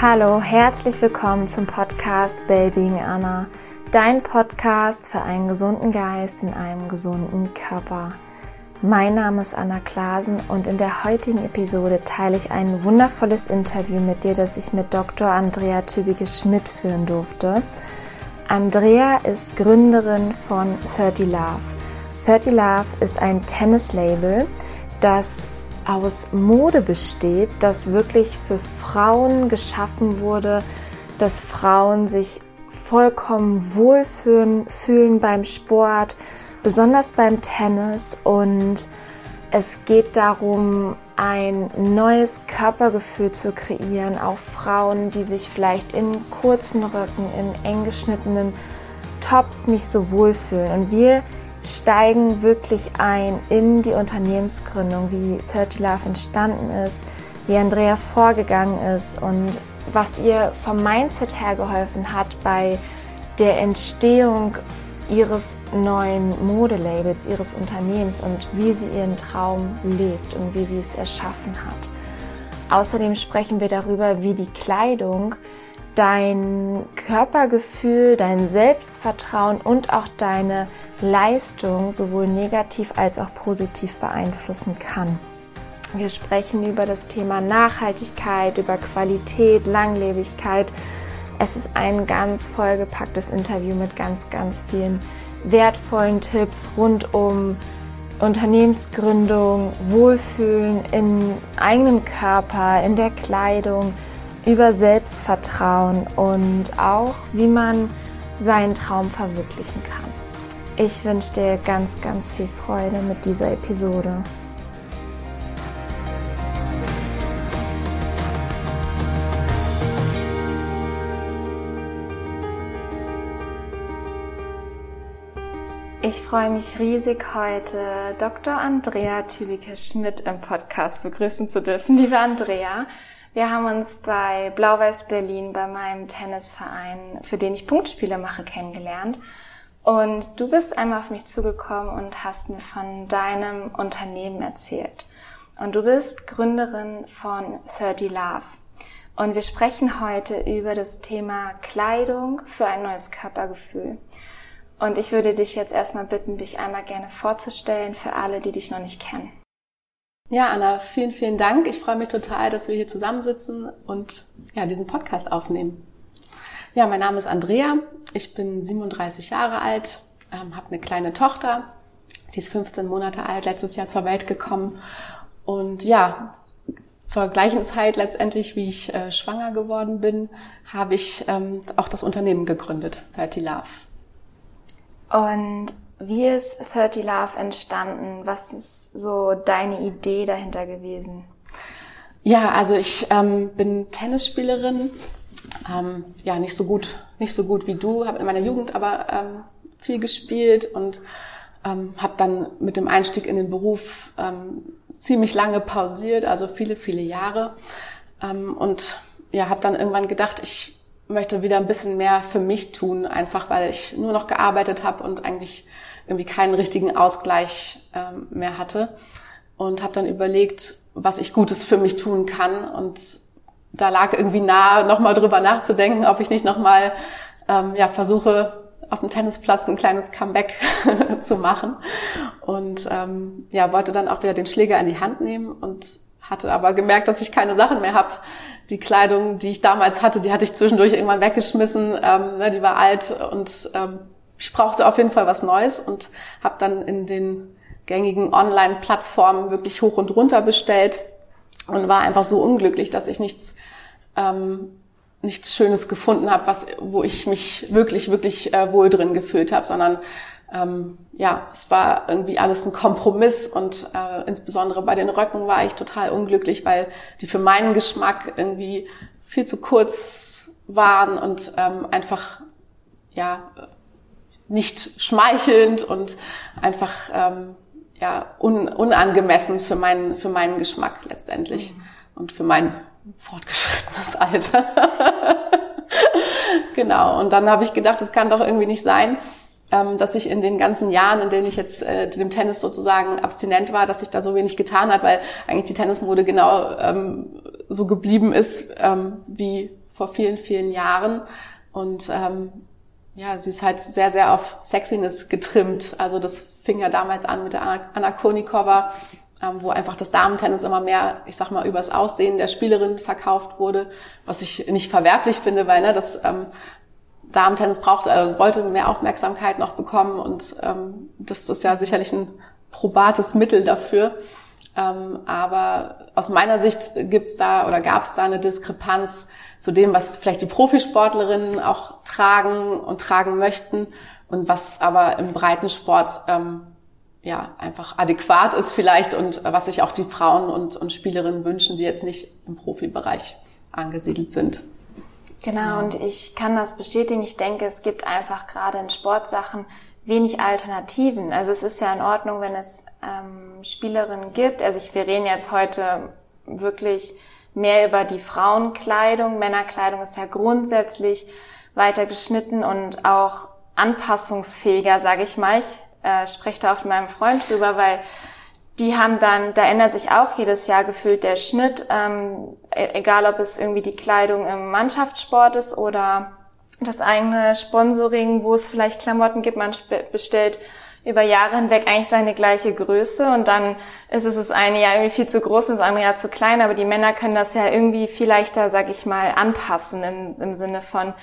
Hallo, herzlich willkommen zum Podcast Babying Anna, dein Podcast für einen gesunden Geist in einem gesunden Körper. Mein Name ist Anna Klasen und in der heutigen Episode teile ich ein wundervolles Interview mit dir, das ich mit Dr. Andrea Tübige-Schmidt führen durfte. Andrea ist Gründerin von 30 Love. 30 Love ist ein Tennislabel, das aus Mode besteht, das wirklich für Frauen geschaffen wurde, dass Frauen sich vollkommen wohlfühlen fühlen beim Sport, besonders beim Tennis und es geht darum, ein neues Körpergefühl zu kreieren, auch Frauen, die sich vielleicht in kurzen Röcken, in eng geschnittenen Tops nicht so wohlfühlen. Und wir steigen wirklich ein in die Unternehmensgründung, wie 30 Love entstanden ist, wie Andrea vorgegangen ist und was ihr vom Mindset her geholfen hat bei der Entstehung ihres neuen Modelabels, ihres Unternehmens und wie sie ihren Traum lebt und wie sie es erschaffen hat. Außerdem sprechen wir darüber, wie die Kleidung dein Körpergefühl, dein Selbstvertrauen und auch deine Leistung sowohl negativ als auch positiv beeinflussen kann. Wir sprechen über das Thema Nachhaltigkeit, über Qualität, Langlebigkeit. Es ist ein ganz vollgepacktes Interview mit ganz, ganz vielen wertvollen Tipps rund um Unternehmensgründung, Wohlfühlen im eigenen Körper, in der Kleidung, über Selbstvertrauen und auch, wie man seinen Traum verwirklichen kann. Ich wünsche dir ganz, ganz viel Freude mit dieser Episode. Ich freue mich riesig, heute Dr. Andrea Tübike-Schmidt im Podcast begrüßen zu dürfen. Liebe Andrea, wir haben uns bei Blau-Weiß Berlin bei meinem Tennisverein, für den ich Punktspiele mache, kennengelernt. Und du bist einmal auf mich zugekommen und hast mir von deinem Unternehmen erzählt. Und du bist Gründerin von 30 Love. Und wir sprechen heute über das Thema Kleidung für ein neues Körpergefühl. Und ich würde dich jetzt erstmal bitten, dich einmal gerne vorzustellen für alle, die dich noch nicht kennen. Ja, Anna, vielen, vielen Dank. Ich freue mich total, dass wir hier zusammensitzen und ja, diesen Podcast aufnehmen. Ja, mein Name ist Andrea. Ich bin 37 Jahre alt, ähm, habe eine kleine Tochter, die ist 15 Monate alt, letztes Jahr zur Welt gekommen. Und ja, zur gleichen Zeit letztendlich, wie ich äh, schwanger geworden bin, habe ich ähm, auch das Unternehmen gegründet, 30 Love. Und wie ist 30 Love entstanden? Was ist so deine Idee dahinter gewesen? Ja, also ich ähm, bin Tennisspielerin, ähm, ja nicht so gut, nicht so gut wie du, habe in meiner Jugend aber ähm, viel gespielt und ähm, habe dann mit dem Einstieg in den Beruf ähm, ziemlich lange pausiert, also viele, viele Jahre. Ähm, und ja, habe dann irgendwann gedacht, ich möchte wieder ein bisschen mehr für mich tun, einfach weil ich nur noch gearbeitet habe und eigentlich irgendwie keinen richtigen Ausgleich ähm, mehr hatte. Und habe dann überlegt, was ich Gutes für mich tun kann und da lag irgendwie nahe, nochmal drüber nachzudenken, ob ich nicht nochmal ähm, ja, versuche, auf dem Tennisplatz ein kleines Comeback zu machen. Und ähm, ja, wollte dann auch wieder den Schläger in die Hand nehmen und hatte aber gemerkt, dass ich keine Sachen mehr habe. Die Kleidung, die ich damals hatte, die hatte ich zwischendurch irgendwann weggeschmissen. Ähm, ne, die war alt und ähm, ich brauchte auf jeden Fall was Neues und habe dann in den gängigen Online-Plattformen wirklich hoch und runter bestellt und war einfach so unglücklich, dass ich nichts ähm, nichts Schönes gefunden habe, was wo ich mich wirklich wirklich äh, wohl drin gefühlt habe, sondern ähm, ja, es war irgendwie alles ein Kompromiss und äh, insbesondere bei den Röcken war ich total unglücklich, weil die für meinen Geschmack irgendwie viel zu kurz waren und ähm, einfach ja nicht schmeichelnd und einfach ähm, ja un, unangemessen für meinen für meinen Geschmack letztendlich mhm. und für mein fortgeschrittenes Alter. genau. Und dann habe ich gedacht, es kann doch irgendwie nicht sein, ähm, dass ich in den ganzen Jahren, in denen ich jetzt äh, dem Tennis sozusagen abstinent war, dass sich da so wenig getan hat, weil eigentlich die Tennismode genau ähm, so geblieben ist ähm, wie vor vielen, vielen Jahren. Und ähm, ja, sie ist halt sehr, sehr auf Sexiness getrimmt. Also das fing ja damals an mit der Anna Konikova, ähm, wo einfach das Damentennis immer mehr, ich sag mal, übers Aussehen der Spielerin verkauft wurde, was ich nicht verwerflich finde, weil ne, das ähm, Damentennis braucht, äh, wollte mehr Aufmerksamkeit noch bekommen und ähm, das ist ja sicherlich ein probates Mittel dafür. Ähm, aber aus meiner Sicht gibt's da oder gab es da eine Diskrepanz zu dem, was vielleicht die Profisportlerinnen auch tragen und tragen möchten und was aber im Breitensport ähm, ja einfach adäquat ist vielleicht und was sich auch die Frauen und, und Spielerinnen wünschen, die jetzt nicht im Profibereich angesiedelt sind. Genau, und ich kann das bestätigen. Ich denke, es gibt einfach gerade in Sportsachen wenig Alternativen. Also es ist ja in Ordnung, wenn es ähm, Spielerinnen gibt. Also ich, wir reden jetzt heute wirklich mehr über die Frauenkleidung. Männerkleidung ist ja grundsätzlich weiter geschnitten und auch anpassungsfähiger, sage ich mal. Ich äh, spreche da auch mit meinem Freund drüber, weil die haben dann, da ändert sich auch jedes Jahr gefühlt der Schnitt, ähm, e-, egal ob es irgendwie die Kleidung im Mannschaftssport ist oder das eigene Sponsoring, wo es vielleicht Klamotten gibt, man bestellt über Jahre hinweg eigentlich seine gleiche Größe und dann ist es das eine Jahr irgendwie viel zu groß und das andere Jahr zu klein, aber die Männer können das ja irgendwie viel leichter, sag ich mal, anpassen im, im Sinne von,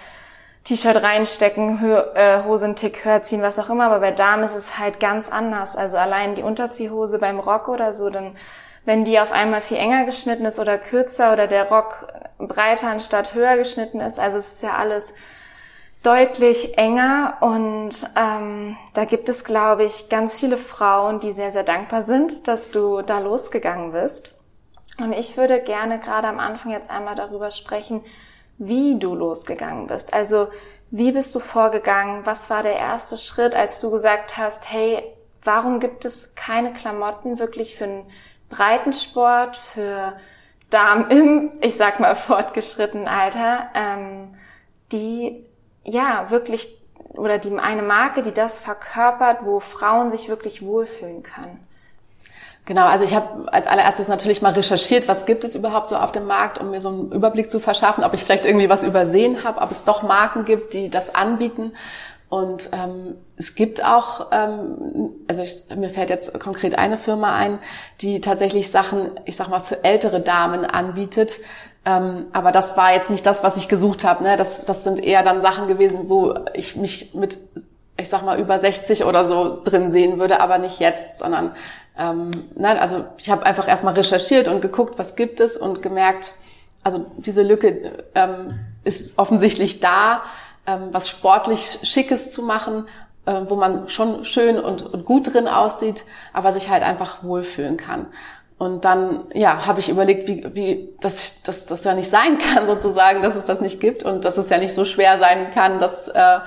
T-Shirt reinstecken, Hö äh, Hose einen Tick höher ziehen, was auch immer. Aber bei Damen ist es halt ganz anders. Also allein die Unterziehhose beim Rock oder so, dann wenn die auf einmal viel enger geschnitten ist oder kürzer oder der Rock breiter anstatt höher geschnitten ist. Also es ist ja alles deutlich enger und ähm, da gibt es, glaube ich, ganz viele Frauen, die sehr, sehr dankbar sind, dass du da losgegangen bist. Und ich würde gerne gerade am Anfang jetzt einmal darüber sprechen, wie du losgegangen bist. Also wie bist du vorgegangen? Was war der erste Schritt, als du gesagt hast, hey, warum gibt es keine Klamotten wirklich für einen Breitensport, für Damen im, ich sag mal, fortgeschrittenen Alter, ähm, die ja wirklich oder die eine Marke, die das verkörpert, wo Frauen sich wirklich wohlfühlen können? Genau, also ich habe als allererstes natürlich mal recherchiert, was gibt es überhaupt so auf dem Markt, um mir so einen Überblick zu verschaffen, ob ich vielleicht irgendwie was übersehen habe, ob es doch Marken gibt, die das anbieten. Und ähm, es gibt auch, ähm, also ich, mir fällt jetzt konkret eine Firma ein, die tatsächlich Sachen, ich sag mal, für ältere Damen anbietet. Ähm, aber das war jetzt nicht das, was ich gesucht habe. Ne? Das, das sind eher dann Sachen gewesen, wo ich mich mit, ich sag mal, über 60 oder so drin sehen würde, aber nicht jetzt, sondern ähm, nein, also ich habe einfach erstmal recherchiert und geguckt, was gibt es und gemerkt, also diese Lücke ähm, ist offensichtlich da, ähm, was sportlich Schickes zu machen, äh, wo man schon schön und, und gut drin aussieht, aber sich halt einfach wohlfühlen kann. Und dann, ja, habe ich überlegt, wie, wie das, das, das ja nicht sein kann, sozusagen, dass es das nicht gibt und dass es ja nicht so schwer sein kann, dass äh,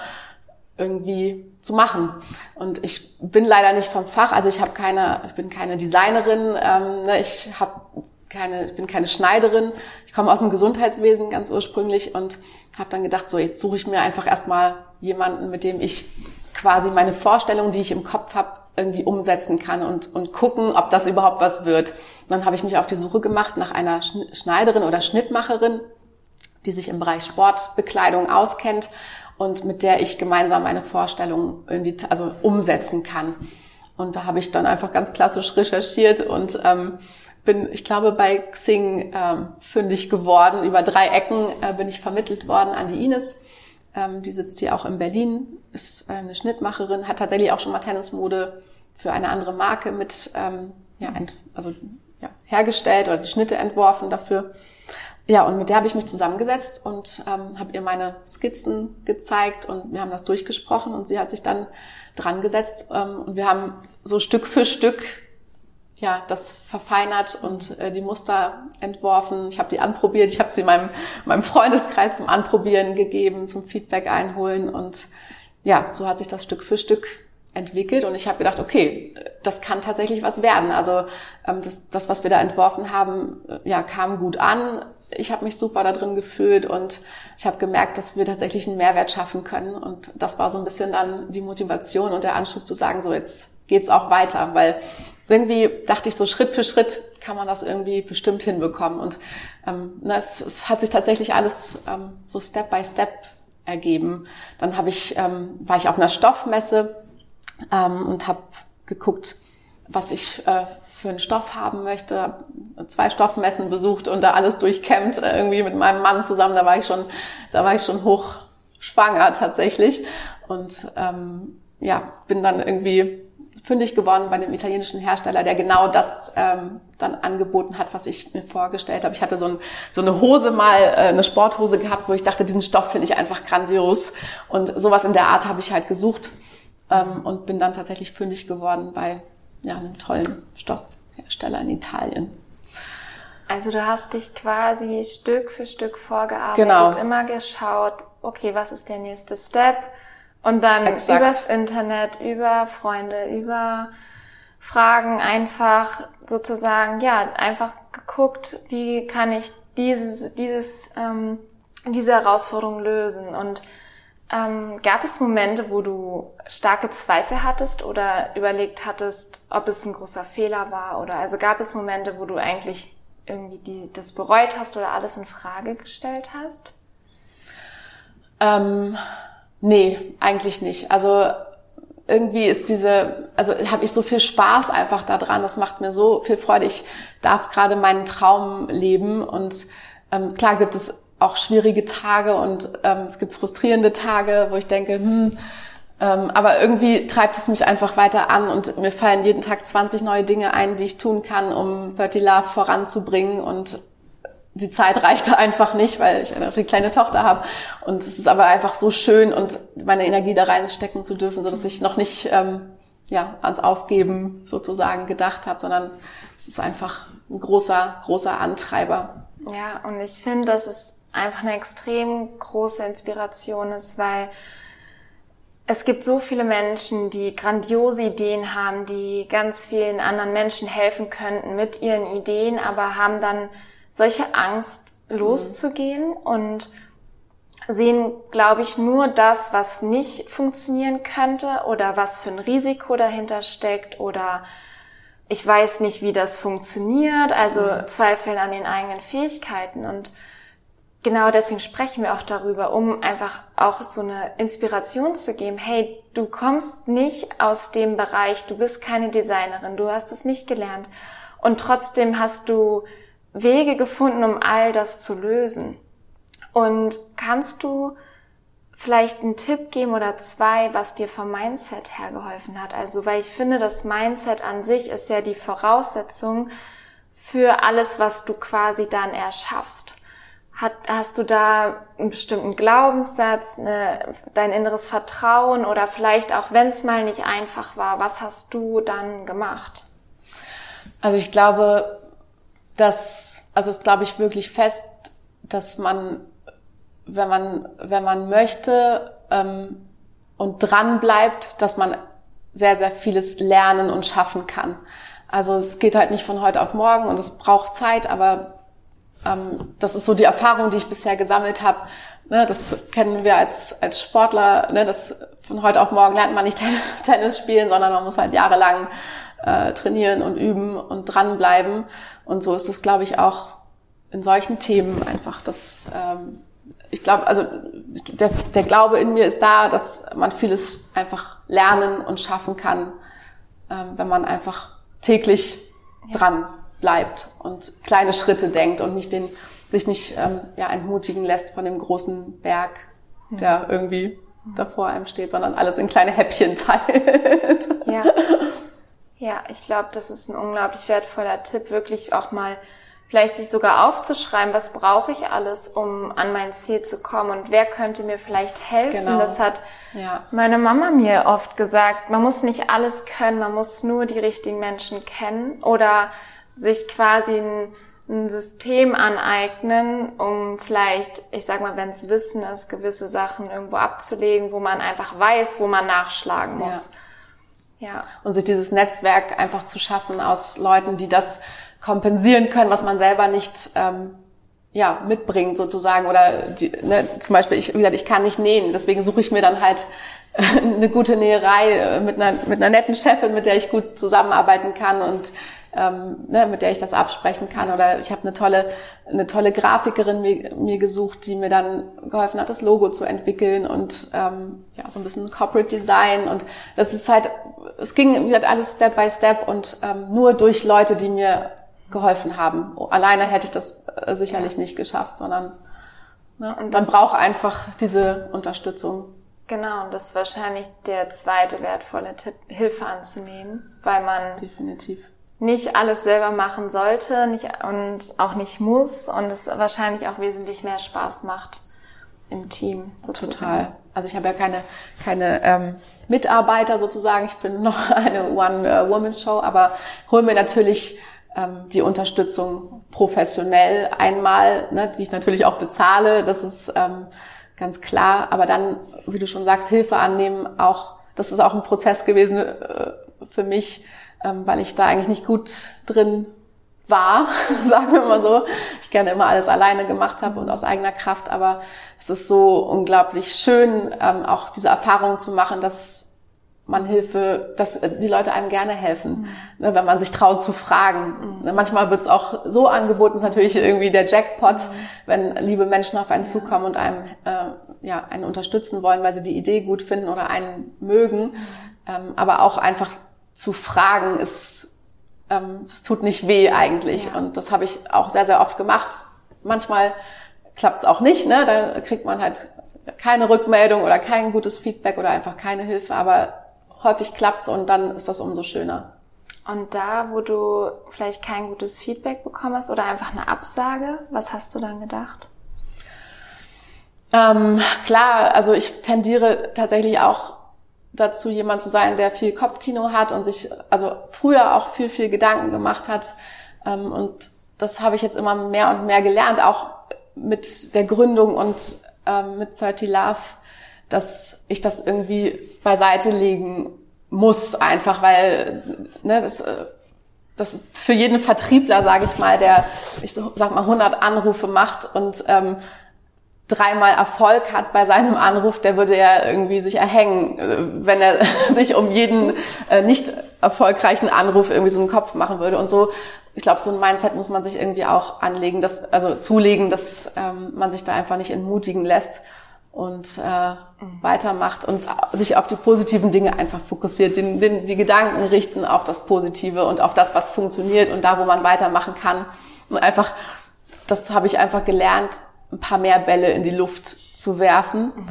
irgendwie zu machen. Und ich bin leider nicht vom Fach, also ich habe keine, ich bin keine Designerin, ähm, ne, ich habe keine, ich bin keine Schneiderin. Ich komme aus dem Gesundheitswesen ganz ursprünglich und habe dann gedacht, so jetzt suche ich mir einfach erstmal jemanden, mit dem ich quasi meine Vorstellung, die ich im Kopf habe, irgendwie umsetzen kann und, und gucken, ob das überhaupt was wird. Dann habe ich mich auf die Suche gemacht nach einer Schneiderin oder Schnittmacherin, die sich im Bereich Sportbekleidung auskennt und mit der ich gemeinsam eine Vorstellung in die, also umsetzen kann. Und da habe ich dann einfach ganz klassisch recherchiert und ähm, bin, ich glaube, bei Xing ähm, fündig geworden. Über drei Ecken äh, bin ich vermittelt worden an die Ines. Ähm, die sitzt hier auch in Berlin, ist äh, eine Schnittmacherin, hat tatsächlich auch schon mal Tennismode für eine andere Marke mit ähm, ja, ent, also, ja, hergestellt oder die Schnitte entworfen dafür. Ja, und mit der habe ich mich zusammengesetzt und ähm, habe ihr meine Skizzen gezeigt und wir haben das durchgesprochen und sie hat sich dann dran gesetzt ähm, und wir haben so Stück für Stück ja das verfeinert und äh, die Muster entworfen. Ich habe die anprobiert, ich habe sie meinem meinem Freundeskreis zum Anprobieren gegeben, zum Feedback einholen und ja, so hat sich das Stück für Stück entwickelt und ich habe gedacht, okay, das kann tatsächlich was werden. Also ähm, das, das, was wir da entworfen haben, äh, ja, kam gut an ich habe mich super da drin gefühlt und ich habe gemerkt, dass wir tatsächlich einen Mehrwert schaffen können. Und das war so ein bisschen dann die Motivation und der Anschub zu sagen, so jetzt geht's auch weiter, weil irgendwie dachte ich so Schritt für Schritt kann man das irgendwie bestimmt hinbekommen. Und ähm, na, es, es hat sich tatsächlich alles ähm, so Step by Step ergeben. Dann habe ich, ähm, war ich auf einer Stoffmesse ähm, und habe geguckt, was ich äh, für einen Stoff haben möchte. Zwei Stoffmessen besucht und da alles durchkämmt, äh, irgendwie mit meinem Mann zusammen. Da war ich schon, da war ich schon hochschwanger tatsächlich. Und ähm, ja, bin dann irgendwie fündig geworden bei dem italienischen Hersteller, der genau das ähm, dann angeboten hat, was ich mir vorgestellt habe. Ich hatte so, ein, so eine Hose mal, äh, eine Sporthose gehabt, wo ich dachte, diesen Stoff finde ich einfach grandios. Und sowas in der Art habe ich halt gesucht ähm, und bin dann tatsächlich fündig geworden bei ja, einem tollen Stoffhersteller in Italien. Also du hast dich quasi Stück für Stück vorgearbeitet, Genau. immer geschaut, okay, was ist der nächste Step? Und dann Exakt. übers Internet, über Freunde, über Fragen einfach sozusagen, ja, einfach geguckt, wie kann ich dieses, dieses, ähm, diese Herausforderung lösen. Und ähm, gab es Momente, wo du starke Zweifel hattest oder überlegt hattest, ob es ein großer Fehler war? Oder also gab es Momente, wo du eigentlich irgendwie die, das bereut hast oder alles in Frage gestellt hast? Ähm, nee, eigentlich nicht. Also irgendwie ist diese, also habe ich so viel Spaß einfach daran. Das macht mir so viel Freude. Ich darf gerade meinen Traum leben und ähm, klar gibt es auch schwierige Tage und ähm, es gibt frustrierende Tage, wo ich denke, hm, ähm, aber irgendwie treibt es mich einfach weiter an und mir fallen jeden Tag 20 neue Dinge ein, die ich tun kann, um Bertie Love voranzubringen und die Zeit reichte einfach nicht, weil ich eine kleine Tochter habe. Und es ist aber einfach so schön und meine Energie da reinstecken zu dürfen, so dass ich noch nicht ähm, ja ans Aufgeben sozusagen gedacht habe, sondern es ist einfach ein großer, großer Antreiber. Ja, und ich finde, dass es einfach eine extrem große Inspiration ist, weil es gibt so viele Menschen, die grandiose Ideen haben, die ganz vielen anderen Menschen helfen könnten mit ihren Ideen, aber haben dann solche Angst loszugehen und sehen, glaube ich, nur das, was nicht funktionieren könnte oder was für ein Risiko dahinter steckt oder ich weiß nicht, wie das funktioniert, also zweifeln an den eigenen Fähigkeiten. Und genau deswegen sprechen wir auch darüber, um einfach auch so eine Inspiration zu geben. Hey, du kommst nicht aus dem Bereich, du bist keine Designerin, du hast es nicht gelernt. Und trotzdem hast du Wege gefunden, um all das zu lösen. Und kannst du vielleicht einen Tipp geben oder zwei, was dir vom Mindset her geholfen hat? Also, weil ich finde, das Mindset an sich ist ja die Voraussetzung für alles, was du quasi dann erschaffst. Hat, hast du da einen bestimmten Glaubenssatz, eine, dein inneres Vertrauen oder vielleicht auch, wenn es mal nicht einfach war, was hast du dann gemacht? Also ich glaube, dass, also es glaube ich wirklich fest, dass man, wenn man, wenn man möchte ähm, und dran bleibt, dass man sehr, sehr vieles lernen und schaffen kann. Also es geht halt nicht von heute auf morgen und es braucht Zeit, aber ähm, das ist so die Erfahrung, die ich bisher gesammelt habe. Ne, das kennen wir als, als Sportler, ne, das von heute auf morgen lernt man nicht Tennis spielen, sondern man muss halt jahrelang äh, trainieren und üben und dranbleiben. Und so ist es, glaube ich, auch in solchen Themen einfach, dass ähm, ich glaube, also der, der Glaube in mir ist da, dass man vieles einfach lernen und schaffen kann, ähm, wenn man einfach täglich Ja. dran bleibt und kleine Schritte denkt und nicht den, sich nicht ähm, ja, entmutigen lässt von dem großen Berg, der irgendwie davor einem steht, sondern alles in kleine Häppchen teilt. Ja. Ja, ich glaube, das ist ein unglaublich wertvoller Tipp, wirklich auch mal vielleicht sich sogar aufzuschreiben, was brauche ich alles, um an mein Ziel zu kommen und wer könnte mir vielleicht helfen. Genau. Das hat Ja. meine Mama mir oft gesagt, man muss nicht alles können, man muss nur die richtigen Menschen kennen oder sich quasi ein, ein System aneignen, um vielleicht, ich sag mal, wenn es Wissen ist, gewisse Sachen irgendwo abzulegen, wo man einfach weiß, wo man nachschlagen muss. Ja. Und sich dieses Netzwerk einfach zu schaffen aus Leuten, die das kompensieren können, was man selber nicht ähm, ja mitbringt sozusagen oder die, ne, zum Beispiel ich wie gesagt ich kann nicht nähen, deswegen suche ich mir dann halt eine gute Näherei äh, mit einer, mit einer netten Chefin, mit der ich gut zusammenarbeiten kann und ähm, ne, mit der ich das absprechen kann. Oder ich habe eine tolle, eine tolle Grafikerin mir, mir gesucht, die mir dann geholfen hat, das Logo zu entwickeln und ähm, ja so ein bisschen Corporate Design. Und das ist halt, es ging halt alles Step by Step und ähm, nur durch Leute, die mir geholfen haben. Alleine hätte ich das äh, sicherlich nicht geschafft, sondern ne, und man braucht einfach diese Unterstützung. Genau, und das ist wahrscheinlich der zweite wertvolle Tipp, Hilfe anzunehmen, weil man definitiv nicht alles selber machen sollte nicht, und auch nicht muss und es wahrscheinlich auch wesentlich mehr Spaß macht im Team. Sozusagen. Total. Also ich habe ja keine, keine ähm, Mitarbeiter sozusagen. Ich bin noch eine One-Woman-Show, aber hole mir natürlich ähm, die Unterstützung professionell einmal, ne, die ich natürlich auch bezahle. Das ist ähm, ganz klar. Aber dann, wie du schon sagst, Hilfe annehmen, auch das ist auch ein Prozess gewesen äh, für mich, ähm, weil ich da eigentlich nicht gut drin war, sagen wir mal so. Ich gerne immer alles alleine gemacht habe und aus eigener Kraft, aber es ist so unglaublich schön, ähm, auch diese Erfahrung zu machen, dass man Hilfe, dass die Leute einem gerne helfen, mhm. ne, wenn man sich traut zu fragen. Mhm. Ne, manchmal wird es auch so angeboten, ist natürlich irgendwie der Jackpot, mhm. wenn liebe Menschen auf einen zukommen und einem äh, ja einen unterstützen wollen, weil sie die Idee gut finden oder einen mögen. Mhm. Ähm, aber auch einfach zu fragen ist, ähm, das tut nicht weh eigentlich. Ja. Und das habe ich auch sehr, sehr oft gemacht. Manchmal klappt es auch nicht, ne? Da kriegt man halt keine Rückmeldung oder kein gutes Feedback oder einfach keine Hilfe, aber häufig klappt's und dann ist das umso schöner. Und da, wo du vielleicht kein gutes Feedback bekommen hast oder einfach eine Absage, was hast du dann gedacht? Ähm, klar, also ich tendiere tatsächlich auch dazu, jemand zu sein, der viel Kopfkino hat und sich also früher auch viel, viel Gedanken gemacht hat. Ähm, und das habe ich jetzt immer mehr und mehr gelernt, auch mit der Gründung und ähm, mit 30 Love, dass ich das irgendwie beiseite legen muss, einfach weil ne, das, äh, das für jeden Vertriebler, sage ich mal, der, ich sag mal, 100 Anrufe macht und ähm, dreimal Erfolg hat bei seinem Anruf, der würde ja irgendwie sich erhängen, äh, wenn er sich um jeden äh, nicht erfolgreichen Anruf irgendwie so einen Kopf machen würde. Und so, ich glaube, so ein Mindset muss man sich irgendwie auch anlegen, dass, also zulegen, dass ähm, man sich da einfach nicht entmutigen lässt und äh, mhm. weitermacht und sich auf die positiven Dinge einfach fokussiert, den, den, die Gedanken richten auf das Positive und auf das, was funktioniert und da, wo man weitermachen kann. Und einfach, das habe ich einfach gelernt, ein paar mehr Bälle in die Luft zu werfen, mhm.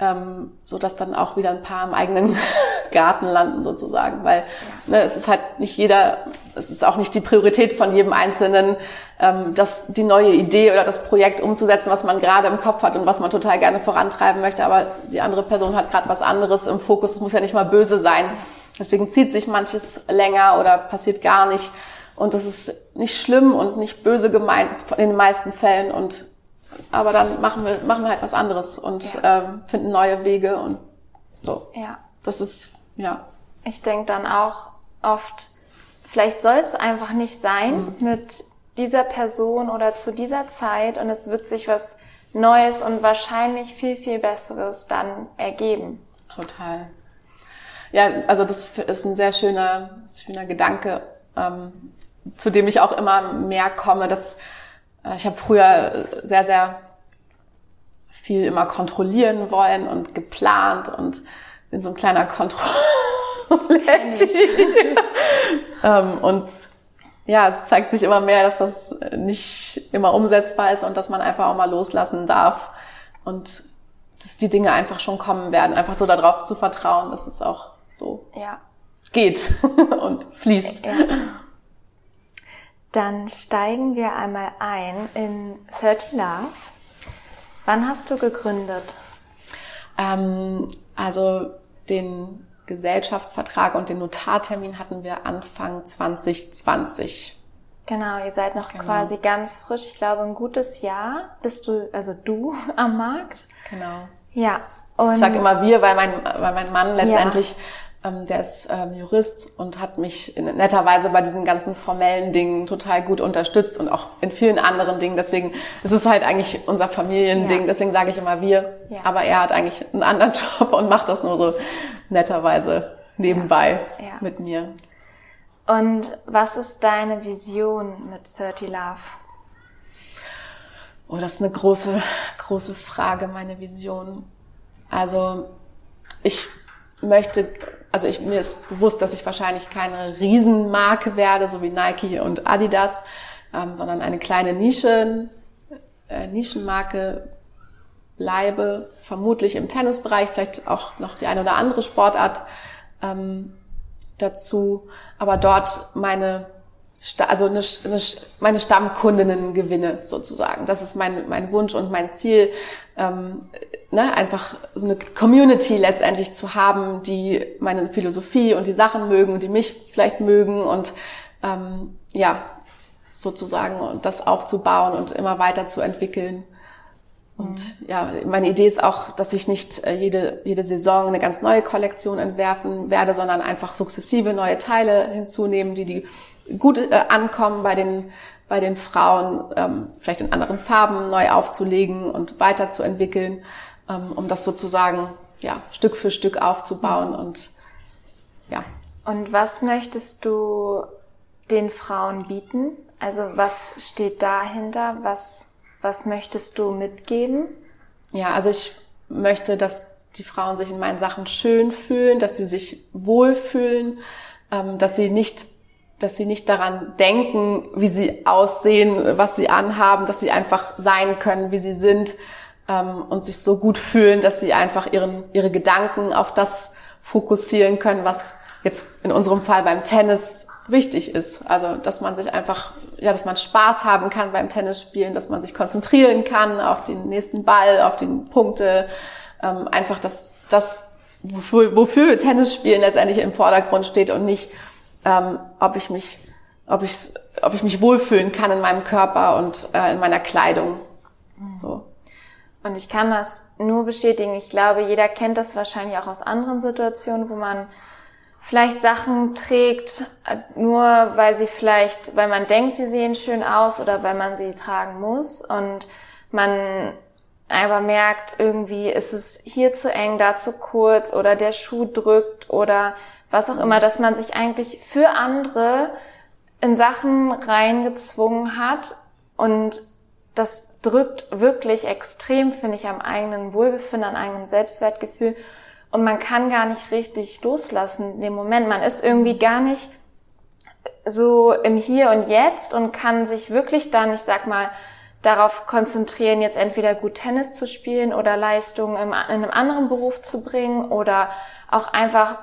ähm, so dass dann auch wieder ein paar im eigenen Garten landen sozusagen, weil ne, es ist halt nicht jeder, es ist auch nicht die Priorität von jedem Einzelnen, ähm, das die neue Idee oder das Projekt umzusetzen, was man gerade im Kopf hat und was man total gerne vorantreiben möchte, aber die andere Person hat gerade was anderes im Fokus. Es muss ja nicht mal böse sein. Deswegen zieht sich manches länger oder passiert gar nicht. Und das ist nicht schlimm und nicht böse gemeint in den meisten Fällen. Und aber dann machen wir, machen wir halt was anderes und ja. ähm, finden neue Wege und so. Ja. Das ist, ja. Ich denke dann auch oft, vielleicht soll es einfach nicht sein mhm. mit dieser Person oder zu dieser Zeit und es wird sich was Neues und wahrscheinlich viel, viel Besseres dann ergeben. Total. Ja, also das ist ein sehr schöner, schöner Gedanke, ähm, zu dem ich auch immer mehr komme, dass ich habe früher sehr, sehr viel immer kontrollieren wollen und geplant und bin so ein kleiner Kontrolletti. ähm, und ja, es zeigt sich immer mehr, dass das nicht immer umsetzbar ist und dass man einfach auch mal loslassen darf und dass die Dinge einfach schon kommen werden. Einfach so darauf zu vertrauen, dass es auch so ja. geht und fließt. Ja. Dann steigen wir einmal ein in 30 Love. Wann hast du gegründet? Ähm, also den Gesellschaftsvertrag und den Notartermin hatten wir Anfang 2020. Genau, ihr seid noch genau. quasi ganz frisch. Ich glaube, ein gutes Jahr bist du, also du am Markt. Genau. Ja. Und ich sage immer wir, weil mein, weil mein Mann letztendlich Ähm, der ist ähm, Jurist und hat mich in netterweise bei diesen ganzen formellen Dingen total gut unterstützt und auch in vielen anderen Dingen. Deswegen ist es halt eigentlich unser Familiending. Ja. Deswegen sage ich immer wir. Ja. Aber er hat eigentlich einen anderen Job und macht das nur so netterweise nebenbei ja. mit mir. Und was ist deine Vision mit 30 Love? Oh, das ist eine große, große Frage, meine Vision. Also ich möchte, also ich, mir ist bewusst, dass ich wahrscheinlich keine Riesenmarke werde, so wie Nike und Adidas, ähm, sondern eine kleine Nische, äh, Nischenmarke bleibe, vermutlich im Tennisbereich, vielleicht auch noch die eine oder andere Sportart ähm, dazu, aber dort meine also eine, eine, meine Stammkundinnen gewinne sozusagen. Das ist mein, mein Wunsch und mein Ziel, ähm, ne, einfach so eine Community letztendlich zu haben, die meine Philosophie und die Sachen mögen und die mich vielleicht mögen und ähm, ja, sozusagen und das aufzubauen und immer weiter zu entwickeln. Und mhm. ja, meine Idee ist auch, dass ich nicht äh, jede, jede Saison eine ganz neue Kollektion entwerfen werde, sondern einfach sukzessive neue Teile hinzunehmen, die die gut äh, ankommen bei den, bei den Frauen, ähm, vielleicht in anderen Farben neu aufzulegen und weiterzuentwickeln, um das sozusagen ja, Stück für Stück aufzubauen mhm. und ja. Und was möchtest du den Frauen bieten? Also was steht dahinter? Was, was möchtest du mitgeben? Ja, also ich möchte, dass die Frauen sich in meinen Sachen schön fühlen, dass sie sich wohlfühlen, ähm, dass sie nicht dass sie nicht daran denken, wie sie aussehen, was sie anhaben, dass sie einfach sein können, wie sie sind ähm, und sich so gut fühlen, dass sie einfach ihren, ihre Gedanken auf das fokussieren können, was jetzt in unserem Fall beim Tennis wichtig ist. Also, dass man sich einfach, ja, dass man Spaß haben kann beim Tennisspielen, dass man sich konzentrieren kann auf den nächsten Ball, auf die Punkte, ähm, einfach, dass das, wofür, wofür Tennisspielen letztendlich im Vordergrund steht und nicht ähm, ob ich mich, ob ich, ob ich mich wohlfühlen kann in meinem Körper und äh, in meiner Kleidung. So. Und ich kann das nur bestätigen. Ich glaube, jeder kennt das wahrscheinlich auch aus anderen Situationen, wo man vielleicht Sachen trägt, äh, nur weil sie vielleicht, weil man denkt, sie sehen schön aus oder weil man sie tragen muss und man einfach merkt, irgendwie ist es hier zu eng, da zu kurz oder der Schuh drückt oder was auch immer, dass man sich eigentlich für andere in Sachen reingezwungen hat und das drückt wirklich extrem, finde ich, am eigenen Wohlbefinden, am eigenen Selbstwertgefühl und man kann gar nicht richtig loslassen in dem Moment. Man ist irgendwie gar nicht so im Hier und Jetzt und kann sich wirklich dann, ich sag mal, darauf konzentrieren, jetzt entweder gut Tennis zu spielen oder Leistungen in einem anderen Beruf zu bringen oder auch einfach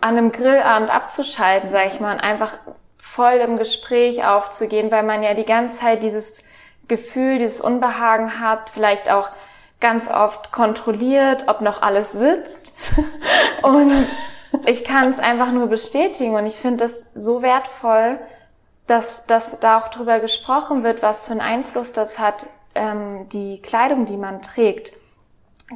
an einem Grillabend abzuschalten, sage ich mal, und einfach voll im Gespräch aufzugehen, weil man ja die ganze Zeit dieses Gefühl, dieses Unbehagen hat, vielleicht auch ganz oft kontrolliert, ob noch alles sitzt. und ich kann es einfach nur bestätigen und ich finde das so wertvoll, dass, dass da auch drüber gesprochen wird, was für einen Einfluss das hat, ähm, die Kleidung, die man trägt.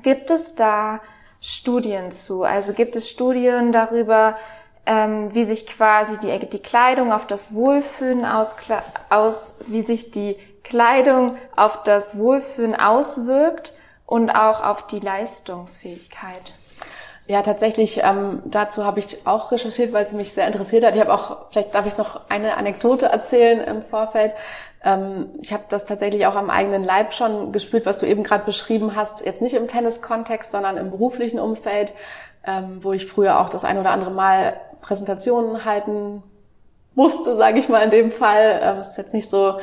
Gibt es da Studien zu? Also gibt es Studien darüber, ähm, wie sich quasi die, die Kleidung auf das Wohlfühlen aus, aus, wie sich die Kleidung auf das Wohlfühlen auswirkt und auch auf die Leistungsfähigkeit? Ja, tatsächlich, ähm, dazu habe ich auch recherchiert, weil es mich sehr interessiert hat. Ich habe auch, vielleicht darf ich noch eine Anekdote erzählen im Vorfeld. Ähm, ich habe das tatsächlich auch am eigenen Leib schon gespürt, was du eben gerade beschrieben hast, jetzt nicht im Tennis-Kontext, sondern im beruflichen Umfeld, ähm, wo ich früher auch das ein oder andere Mal Präsentationen halten musste, sage ich mal in dem Fall. Ähm, das ist jetzt nicht so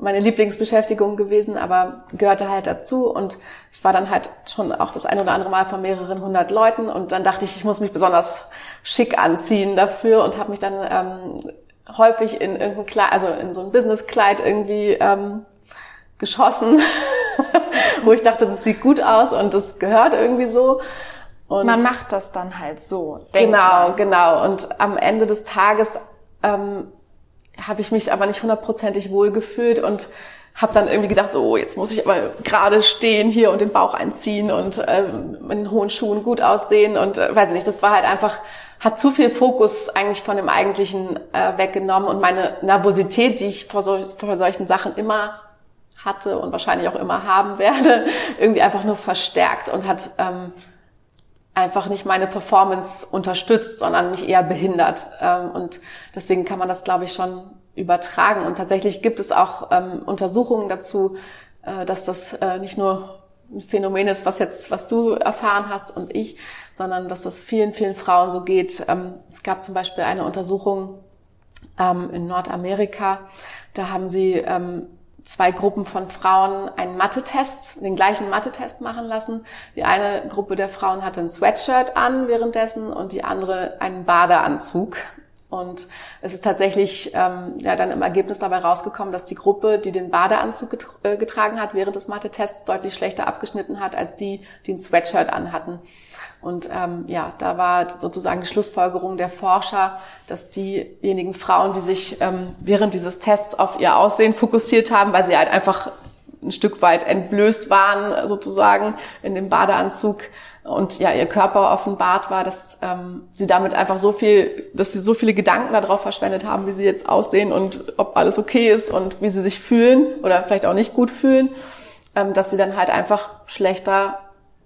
meine Lieblingsbeschäftigung gewesen, aber gehörte halt dazu und es war dann halt schon auch das ein oder andere Mal von mehreren hundert Leuten und dann dachte ich, ich muss mich besonders schick anziehen dafür und habe mich dann ähm, häufig in irgendein Kleid, also in so ein Businesskleid irgendwie ähm, geschossen, wo ich dachte, das sieht gut aus und das gehört irgendwie so. Und man macht das dann halt so. Genau, man. genau. Und am Ende des Tages ähm, habe ich mich aber nicht hundertprozentig wohl gefühlt und habe dann irgendwie gedacht, oh, jetzt muss ich aber gerade stehen hier und den Bauch einziehen und ähm, in hohen Schuhen gut aussehen und äh, weiß ich nicht, das war halt einfach hat zu viel Fokus eigentlich von dem Eigentlichen äh, weggenommen und meine Nervosität, die ich vor, so, vor solchen Sachen immer hatte und wahrscheinlich auch immer haben werde, irgendwie einfach nur verstärkt und hat ähm, einfach nicht meine Performance unterstützt, sondern mich eher behindert. Ähm, und deswegen kann man das, glaube ich, schon übertragen. Und tatsächlich gibt es auch ähm, Untersuchungen dazu, äh, dass das äh, nicht nur ein Phänomen ist, was jetzt, was du erfahren hast und ich, sondern dass das vielen, vielen Frauen so geht. Ähm, es gab zum Beispiel eine Untersuchung in Nordamerika, da haben sie zwei Gruppen von Frauen einen Mathe-Test, den gleichen Mathe-Test machen lassen. Die eine Gruppe der Frauen hatte ein Sweatshirt an währenddessen und die andere einen Badeanzug. Und es ist tatsächlich ähm, ja dann im Ergebnis dabei rausgekommen, dass die Gruppe, die den Badeanzug äh, getragen hat während des Mathe-Tests, deutlich schlechter abgeschnitten hat als die, die ein Sweatshirt anhatten. Und ähm, ja, da war sozusagen die Schlussfolgerung der Forscher, dass diejenigen Frauen, die sich ähm, während dieses Tests auf ihr Aussehen fokussiert haben, weil sie halt einfach ein Stück weit entblößt waren, sozusagen in dem Badeanzug, und ja ihr Körper offenbart war, dass ähm, sie damit einfach so viel, dass sie so viele Gedanken darauf verschwendet haben, wie sie jetzt aussehen und ob alles okay ist und wie sie sich fühlen oder vielleicht auch nicht gut fühlen, ähm, dass sie dann halt einfach schlechter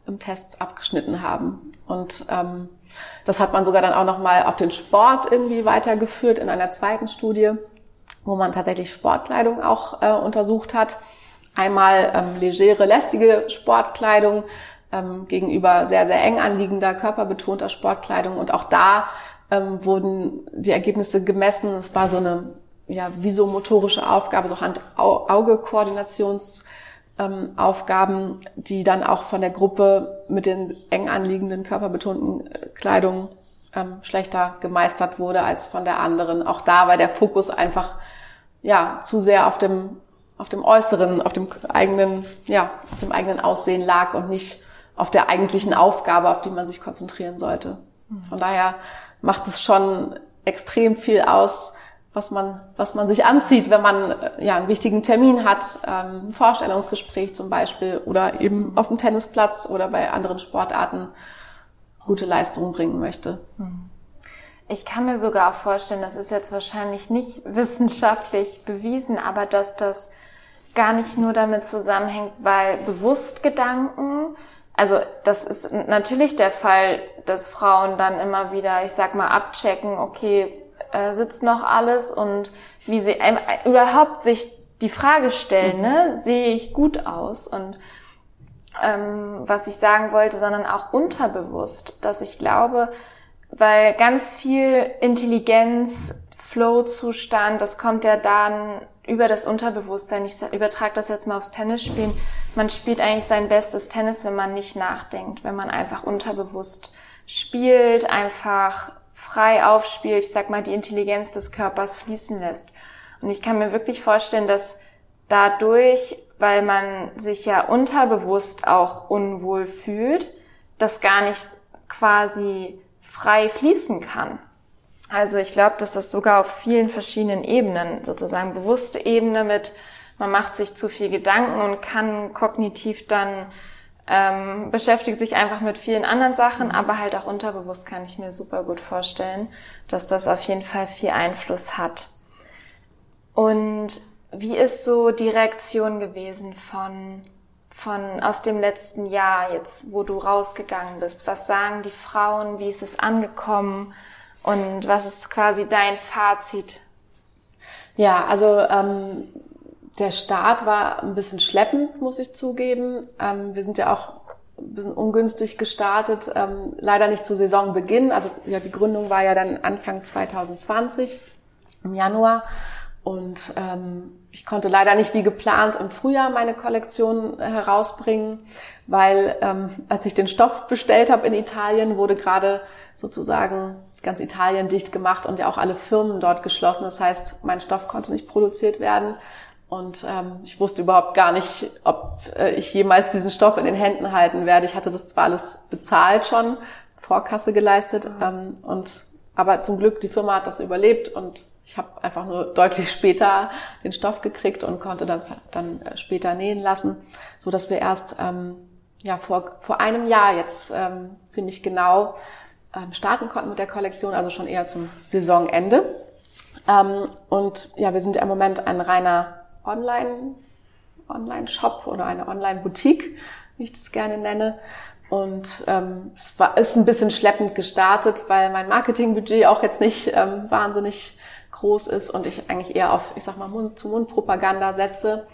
im Test abgeschnitten haben. Und ähm, das hat man sogar dann auch nochmal auf den Sport irgendwie weitergeführt in einer zweiten Studie, wo man tatsächlich Sportkleidung auch äh, untersucht hat. Einmal ähm, legere, lästige Sportkleidung, ähm, gegenüber sehr, sehr eng anliegender, körperbetonter Sportkleidung. Und auch da ähm, wurden die Ergebnisse gemessen. Es war so eine ja, visomotorische Aufgabe, so Hand-Auge-Koordinations- ähm, Aufgaben, die dann auch von der Gruppe mit den eng anliegenden körperbetonten äh, Kleidung ähm, schlechter gemeistert wurde als von der anderen. Auch da war der Fokus einfach ja zu sehr auf dem auf dem Äußeren, auf dem eigenen ja auf dem eigenen Aussehen lag und nicht auf der eigentlichen Aufgabe, auf die man sich konzentrieren sollte. Von daher macht es schon extrem viel aus, was man, was man sich anzieht, wenn man äh, ja einen wichtigen Termin hat, ähm, ein Vorstellungsgespräch zum Beispiel oder eben auf dem Tennisplatz oder bei anderen Sportarten gute Leistungen bringen möchte. Ich kann mir sogar auch vorstellen, das ist jetzt wahrscheinlich nicht wissenschaftlich bewiesen, aber dass das gar nicht nur damit zusammenhängt, weil Bewusstgedanken also das ist natürlich der Fall, dass Frauen dann immer wieder, ich sag mal, abchecken, okay, äh, sitzt noch alles und wie sie äh, überhaupt sich die Frage stellen, mhm. ne, sehe ich gut aus und ähm, was ich sagen wollte, sondern auch unterbewusst, dass ich glaube, weil ganz viel Intelligenz, Flow-Zustand, das kommt ja dann über das Unterbewusstsein. Ich übertrage das jetzt mal aufs Tennisspielen. Man spielt eigentlich sein bestes Tennis, wenn man nicht nachdenkt, wenn man einfach unterbewusst spielt, einfach frei aufspielt, ich sag mal, die Intelligenz des Körpers fließen lässt. Und ich kann mir wirklich vorstellen, dass dadurch, weil man sich ja unterbewusst auch unwohl fühlt, das gar nicht quasi frei fließen kann. Also ich glaube, dass das sogar auf vielen verschiedenen Ebenen, sozusagen bewusste Ebene mit, man macht sich zu viel Gedanken und kann kognitiv dann ähm, beschäftigt sich einfach mit vielen anderen Sachen, aber halt auch unterbewusst kann ich mir super gut vorstellen, dass das auf jeden Fall viel Einfluss hat. Und wie ist so die Reaktion gewesen von von aus dem letzten Jahr jetzt, wo du rausgegangen bist? Was sagen die Frauen? Wie ist es angekommen? Und was ist quasi dein Fazit? Ja, also ähm, der Start war ein bisschen schleppend, muss ich zugeben. Ähm, wir sind ja auch ein bisschen ungünstig gestartet, ähm, leider nicht zu Saisonbeginn. Also ja, die Gründung war ja dann Anfang 2020 im Januar und ähm, ich konnte leider nicht wie geplant im Frühjahr meine Kollektion herausbringen, weil ähm, als ich den Stoff bestellt habe in Italien, wurde gerade sozusagen ganz Italien dicht gemacht und ja auch alle Firmen dort geschlossen. Das heißt, mein Stoff konnte nicht produziert werden. Und ähm, ich wusste überhaupt gar nicht, ob äh, ich jemals diesen Stoff in den Händen halten werde. Ich hatte das zwar alles bezahlt schon, Vorkasse geleistet, ähm, und aber zum Glück die Firma hat das überlebt und ich habe einfach nur deutlich später den Stoff gekriegt und konnte das dann äh, später nähen lassen, so dass wir erst ähm, ja vor vor einem Jahr jetzt ähm, ziemlich genau ähm, starten konnten mit der Kollektion, also schon eher zum Saisonende. Ähm, und ja, wir sind ja im Moment ein reiner Online, Online-Shop oder eine Online-Boutique, wie ich das gerne nenne. Und ähm, es war, ist ein bisschen schleppend gestartet, weil mein Marketingbudget auch jetzt nicht ähm, wahnsinnig groß ist und ich eigentlich eher auf, ich sag mal, Mund-zu-Mund-Propaganda setze,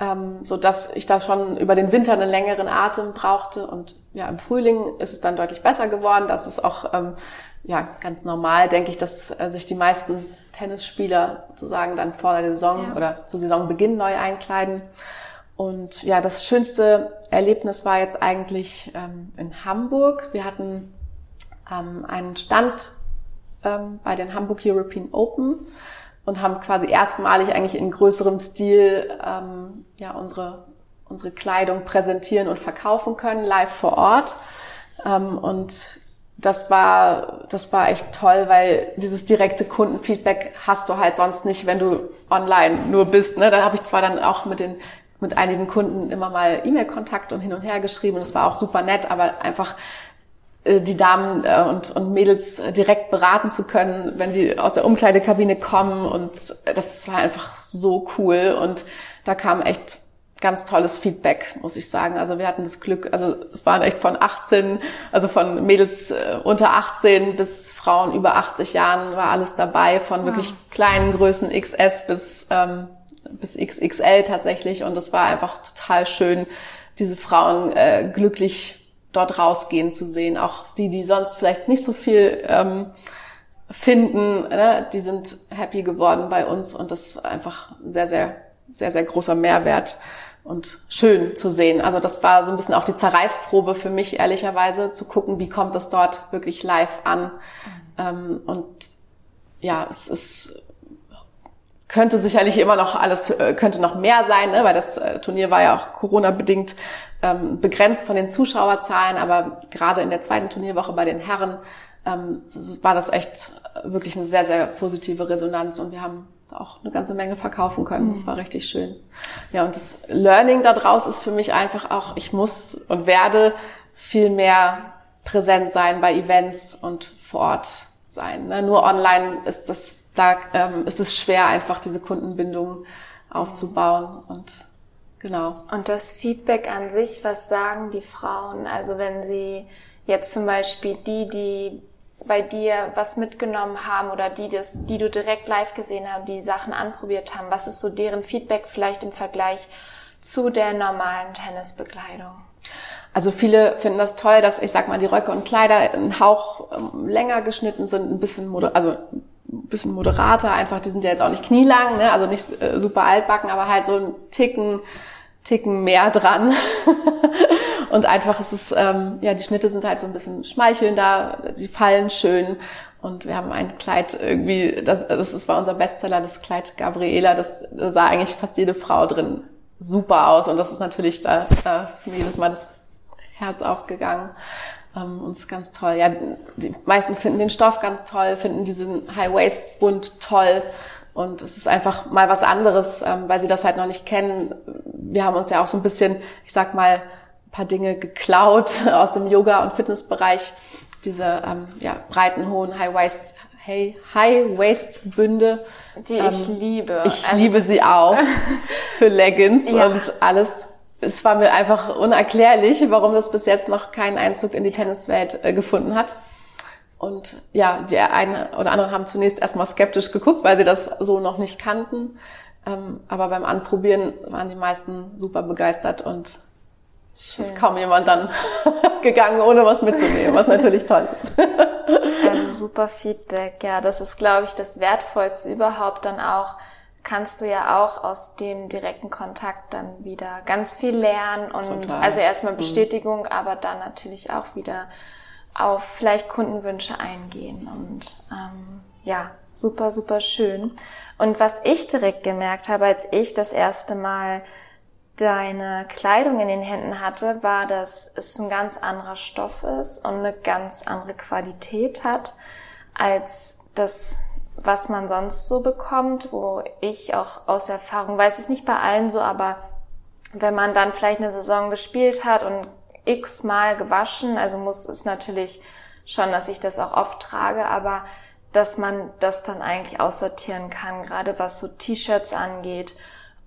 ähm, so dass ich da schon über den Winter einen längeren Atem brauchte und ja, im Frühling ist es dann deutlich besser geworden. Das ist auch ähm, ja ganz normal, denke ich, dass äh, sich die meisten Tennisspieler sozusagen dann vor der Saison ja. oder zu Saisonbeginn neu einkleiden. Und ja, das schönste Erlebnis war jetzt eigentlich ähm, in Hamburg. Wir hatten ähm, einen Stand ähm, bei den Hamburg European Open und haben quasi erstmalig eigentlich in größerem Stil ähm, ja unsere unsere Kleidung präsentieren und verkaufen können live vor Ort. Ähm, und das war, das war echt toll, weil dieses direkte Kundenfeedback hast du halt sonst nicht, wenn du online nur bist. Ne? Da habe ich zwar dann auch mit den mit einigen Kunden immer mal E-Mail-Kontakt und hin und her geschrieben und es war auch super nett, aber einfach äh, die Damen äh, und, und Mädels direkt beraten zu können, wenn die aus der Umkleidekabine kommen und das war einfach so cool und da kam echt ganz tolles Feedback, muss ich sagen. Also wir hatten das Glück, also es waren echt von 18, also von Mädels äh, unter 18 bis Frauen über 80 Jahren war alles dabei, von wirklich kleinen Größen XS bis ähm, bis XXL tatsächlich. Und es war einfach total schön, diese Frauen äh, glücklich dort rausgehen zu sehen. Auch die, die sonst vielleicht nicht so viel ähm, finden, ne? die sind happy geworden bei uns. Und das war einfach sehr, sehr, sehr, sehr großer Mehrwert und schön zu sehen. Also das war so ein bisschen auch die Zerreißprobe für mich, ehrlicherweise, zu gucken, wie kommt das dort wirklich live an. Ähm, und ja, es ist könnte sicherlich immer noch alles, äh, könnte noch mehr sein, ne? weil das äh, Turnier war ja auch Corona-bedingt ähm, begrenzt von den Zuschauerzahlen, aber gerade in der zweiten Turnierwoche bei den Herren ähm, war das echt wirklich eine sehr, sehr positive Resonanz und wir haben auch eine ganze Menge verkaufen können. Das mhm. war richtig schön. Ja, und das Learning daraus ist für mich einfach auch, ich muss und werde viel mehr präsent sein bei Events und vor Ort sein. Ne? Nur online ist das da ähm, ist es schwer, einfach diese Kundenbindung aufzubauen und genau. Und das Feedback an sich, was sagen die Frauen? Also wenn sie jetzt zum Beispiel die, die bei dir was mitgenommen haben oder die das, die du direkt live gesehen haben, die Sachen anprobiert haben, was ist so deren Feedback vielleicht im Vergleich zu der normalen Tennisbekleidung? Also viele finden das toll, dass ich sag mal die Röcke und Kleider einen Hauch ähm, länger geschnitten sind, ein bisschen also bisschen moderater, einfach, die sind ja jetzt auch nicht knielang, ne? also nicht äh, super altbacken, aber halt so ein Ticken, Ticken mehr dran. und einfach ist es, ähm, ja, die Schnitte sind halt so ein bisschen schmeichelnder, die fallen schön. Und wir haben ein Kleid irgendwie, das, das ist bei unser Bestseller, das Kleid Gabriela, das, da sah eigentlich fast jede Frau drin super aus. Und das ist natürlich, da, da ist mir jedes Mal das Herz aufgegangen. Ähm, und es ist ganz toll. Ja, die meisten finden den Stoff ganz toll, finden diesen High-Waist-Bund toll. Und es ist einfach mal was anderes, ähm, weil sie das halt noch nicht kennen. Wir haben uns ja auch so ein bisschen, ich sag mal, ein paar Dinge geklaut aus dem Yoga- und Fitnessbereich. Diese ähm, ja, breiten, hohen High-Waist Hey, High-Waist-Bünde. Die ich ähm, liebe. Ich also liebe sie auch für Leggings ja. und alles es war mir einfach unerklärlich, warum das bis jetzt noch keinen Einzug in die Tenniswelt äh, gefunden hat. Und ja, die einen oder anderen haben zunächst erstmal skeptisch geguckt, weil sie das so noch nicht kannten. Ähm, aber beim Anprobieren waren die meisten super begeistert und Schön. ist kaum jemand dann gegangen, ohne was mitzunehmen, was natürlich toll ist. also super Feedback, ja, das ist, glaube ich, das Wertvollste überhaupt dann auch kannst du ja auch aus dem direkten Kontakt dann wieder ganz viel lernen und Total. also erstmal mhm. Bestätigung, mhm. aber dann natürlich auch wieder auf vielleicht Kundenwünsche eingehen und ähm, ja, super, super schön. Und was ich direkt gemerkt habe, als ich das erste Mal deine Kleidung in den Händen hatte, war, dass es ein ganz anderer Stoff ist und eine ganz andere Qualität hat als das was man sonst so bekommt, wo ich auch aus Erfahrung weiß, es nicht bei allen so, aber wenn man dann vielleicht eine Saison gespielt hat und x-mal gewaschen, also muss es natürlich schon, dass ich das auch oft trage, aber dass man das dann eigentlich aussortieren kann, gerade was so T-Shirts angeht.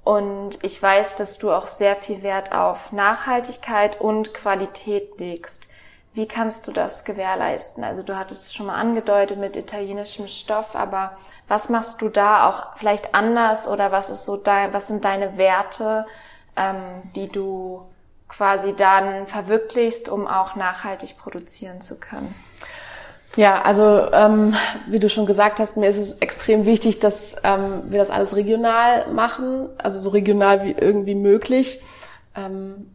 Und ich weiß, dass du auch sehr viel Wert auf Nachhaltigkeit und Qualität legst. Wie kannst du das gewährleisten? Also du hattest es schon mal angedeutet mit italienischem Stoff, aber was machst du da auch vielleicht anders oder was ist so dein, was sind deine Werte, ähm, die du quasi dann verwirklichst, um auch nachhaltig produzieren zu können? Ja, also ähm, wie du schon gesagt hast, mir ist es extrem wichtig, dass ähm, wir das alles regional machen, also so regional wie irgendwie möglich. Ähm,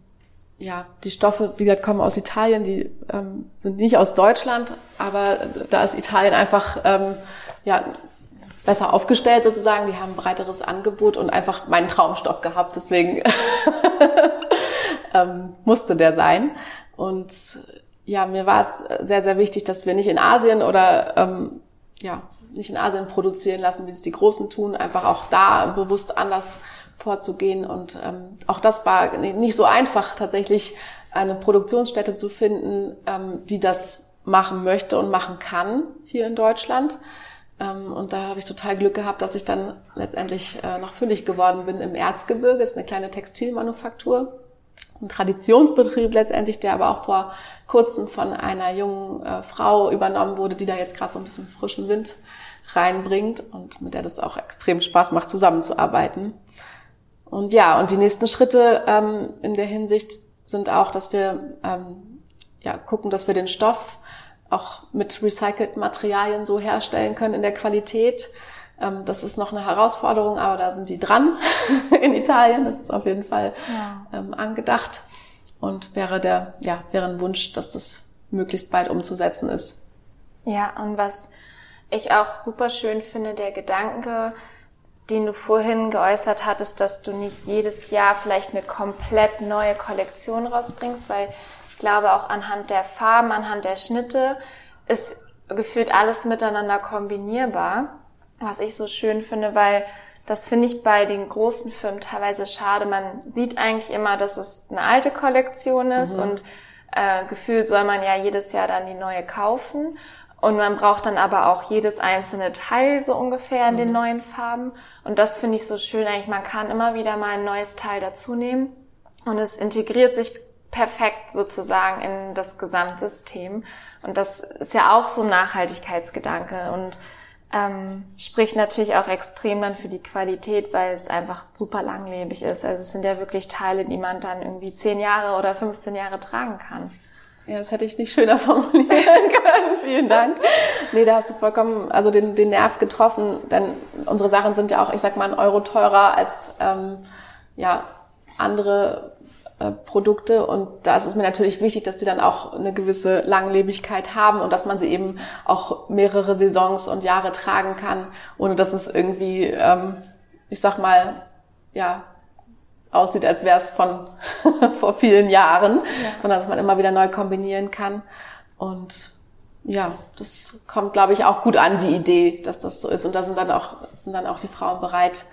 ja, die Stoffe, wie gesagt, kommen aus Italien, die ähm, sind nicht aus Deutschland, aber da ist Italien einfach ähm, ja besser aufgestellt sozusagen. Die haben ein breiteres Angebot und einfach meinen Traumstoff gehabt, deswegen ähm, musste der sein. Und ja, mir war es sehr, sehr wichtig, dass wir nicht in Asien oder ähm, ja, nicht in Asien produzieren lassen, wie es die Großen tun, einfach auch da bewusst anders vorzugehen. Und ähm, auch das war nicht so einfach, tatsächlich eine Produktionsstätte zu finden, ähm, die das machen möchte und machen kann hier in Deutschland. Ähm, und da habe ich total Glück gehabt, dass ich dann letztendlich äh, noch füllig geworden bin im Erzgebirge. Das ist eine kleine Textilmanufaktur ein Traditionsbetrieb letztendlich, der aber auch vor kurzem von einer jungen äh, Frau übernommen wurde, die da jetzt gerade so ein bisschen frischen Wind reinbringt und mit der das auch extrem Spaß macht, zusammenzuarbeiten. Und ja, und die nächsten Schritte ähm, in der Hinsicht sind auch, dass wir ähm, ja, gucken, dass wir den Stoff auch mit recycelten Materialien so herstellen können in der Qualität, das ist noch eine Herausforderung, aber da sind die dran in Italien. Das ist auf jeden Fall ja. ähm, angedacht und wäre der, ja, wäre ein Wunsch, dass das möglichst bald umzusetzen ist. Ja, und was ich auch super schön finde, der Gedanke, den du vorhin geäußert hattest, dass du nicht jedes Jahr vielleicht eine komplett neue Kollektion rausbringst, weil ich glaube auch anhand der Farben, anhand der Schnitte ist gefühlt alles miteinander kombinierbar was ich so schön finde, weil das finde ich bei den großen Firmen teilweise schade. Man sieht eigentlich immer, dass es eine alte Kollektion ist mhm. und äh, gefühlt soll man ja jedes Jahr dann die neue kaufen. Und man braucht dann aber auch jedes einzelne Teil so ungefähr in mhm. den neuen Farben. Und das finde ich so schön eigentlich. Man kann immer wieder mal ein neues Teil dazu nehmen und es integriert sich perfekt sozusagen in das Gesamtsystem. Und das ist ja auch so ein Nachhaltigkeitsgedanke. Und ähm, spricht natürlich auch extrem dann für die Qualität, weil es einfach super langlebig ist. Also es sind ja wirklich Teile, die man dann irgendwie 10 Jahre oder 15 Jahre tragen kann. Ja, das hätte ich nicht schöner formulieren können. Vielen Dank. Nee, da hast du vollkommen also den, den Nerv getroffen, denn unsere Sachen sind ja auch, ich sag mal, ein Euro teurer als ähm, ja andere Produkte und da ist es mir natürlich wichtig, dass die dann auch eine gewisse Langlebigkeit haben und dass man sie eben auch mehrere Saisons und Jahre tragen kann, ohne dass es irgendwie, ähm, ich sag mal, ja, aussieht, als wäre es von vor vielen Jahren, ja. sondern dass man immer wieder neu kombinieren kann. Und ja, das kommt, glaube ich, auch gut an, die Idee, dass das so ist. Und da sind dann auch, sind dann auch die Frauen bereit,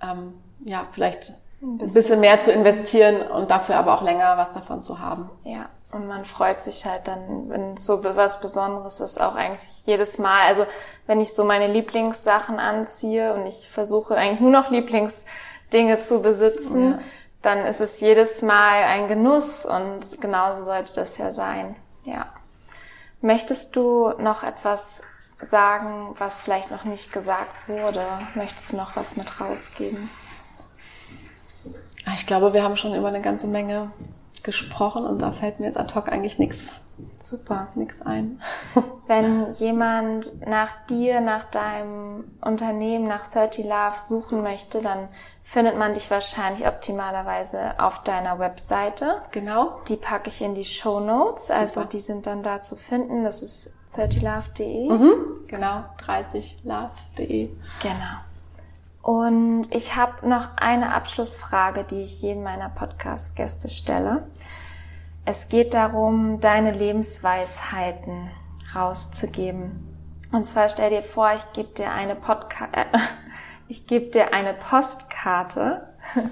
ähm, ja, vielleicht ein bisschen. bisschen mehr zu investieren und dafür aber auch länger was davon zu haben. Ja, und man freut sich halt dann, wenn es so was Besonderes ist, auch eigentlich jedes Mal. Also wenn ich so meine Lieblingssachen anziehe und ich versuche eigentlich nur noch Lieblingsdinge zu besitzen, ja. dann ist es jedes Mal ein Genuss und genauso sollte das ja sein. Ja. Möchtest du noch etwas sagen, was vielleicht noch nicht gesagt wurde? Möchtest du noch was mit rausgeben? Ich glaube, wir haben schon über eine ganze Menge gesprochen und da fällt mir jetzt ad hoc eigentlich nichts. Super, nichts ein. Wenn jemand nach dir, nach deinem Unternehmen, nach 30 Love suchen möchte, dann findet man dich wahrscheinlich optimalerweise auf deiner Webseite. Genau. Die packe ich in die Show Notes, also die sind dann da zu finden. Das ist 30love.de. Mhm, genau, 30love.de. Genau. Und ich habe noch eine Abschlussfrage, die ich jedem meiner Podcast-Gäste stelle. Es geht darum, deine Lebensweisheiten rauszugeben. Und zwar stell dir vor, ich gebe dir eine Podcast, äh, ich gebe dir eine Postkarte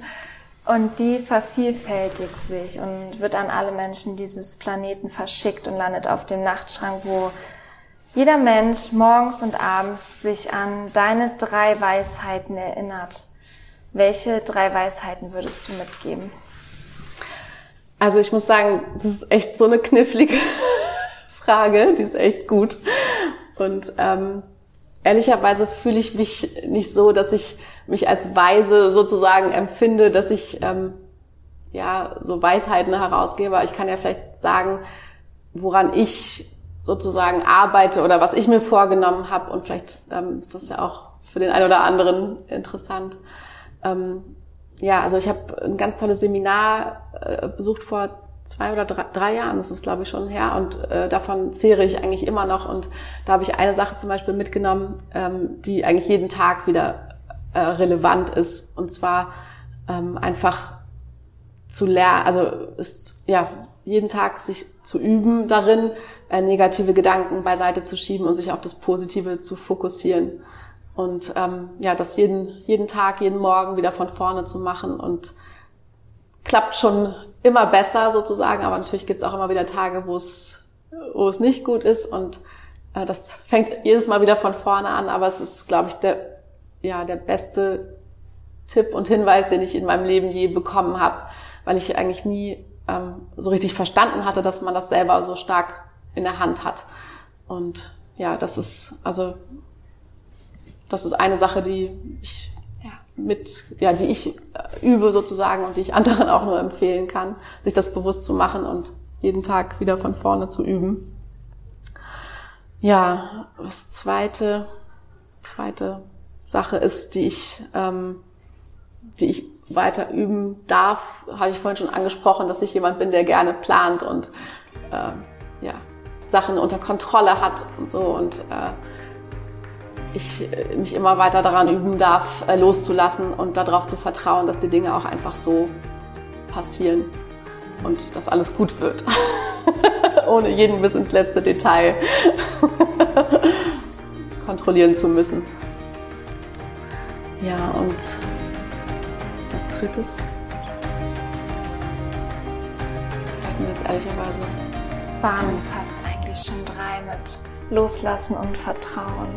Und die vervielfältigt sich und wird an alle Menschen dieses Planeten verschickt und landet auf dem Nachtschrank, wo jeder Mensch morgens und abends sich an deine drei Weisheiten erinnert. Welche drei Weisheiten würdest du mitgeben? Also ich muss sagen, das ist echt so eine knifflige Frage, die ist echt gut. Und ähm, ehrlicherweise fühle ich mich nicht so, dass ich mich als weise sozusagen empfinde, dass ich ähm, ja so Weisheiten herausgebe. Ich kann ja vielleicht sagen, woran ich sozusagen arbeite oder was ich mir vorgenommen habe. Und vielleicht ähm, ist das ja auch für den einen oder anderen interessant. Ähm, ja, also ich habe ein ganz tolles Seminar äh, besucht vor zwei oder drei, drei Jahren, das ist glaube ich schon her und äh, davon zehre ich eigentlich immer noch und da habe ich eine Sache zum Beispiel mitgenommen, ähm, die eigentlich jeden Tag wieder äh, relevant ist und zwar ähm, einfach zu lernen, also ist ja jeden Tag sich zu üben darin, äh, negative Gedanken beiseite zu schieben und sich auf das Positive zu fokussieren. Und ähm, ja, das jeden jeden Tag, jeden Morgen wieder von vorne zu machen und klappt schon immer besser sozusagen, aber natürlich gibt es auch immer wieder Tage, wo es, wo es nicht gut ist und äh, das fängt jedes Mal wieder von vorne an, aber es ist, glaube ich, der, ja, der beste Tipp und Hinweis, den ich in meinem Leben je bekommen habe, weil ich eigentlich nie ähm, so richtig verstanden hatte, dass man das selber so stark in der Hand hat. Und ja, das ist, also, das ist eine Sache, die ich mit, ja, die ich übe sozusagen und die ich anderen auch nur empfehlen kann, sich das bewusst zu machen und jeden Tag wieder von vorne zu üben. Ja, was zweite, zweite Sache ist, die ich, ähm, die ich weiter üben darf, habe ich vorhin schon angesprochen, dass ich jemand bin, der gerne plant und äh, ja, Sachen unter Kontrolle hat und so und äh, ich äh, mich immer weiter daran üben darf, äh, loszulassen und darauf zu vertrauen, dass die Dinge auch einfach so passieren und dass alles gut wird. Ohne jeden bis ins letzte Detail kontrollieren zu müssen. Ja, und drittes? Hatten wir jetzt ehrlicherweise. Es waren fast eigentlich schon drei mit Loslassen und Vertrauen.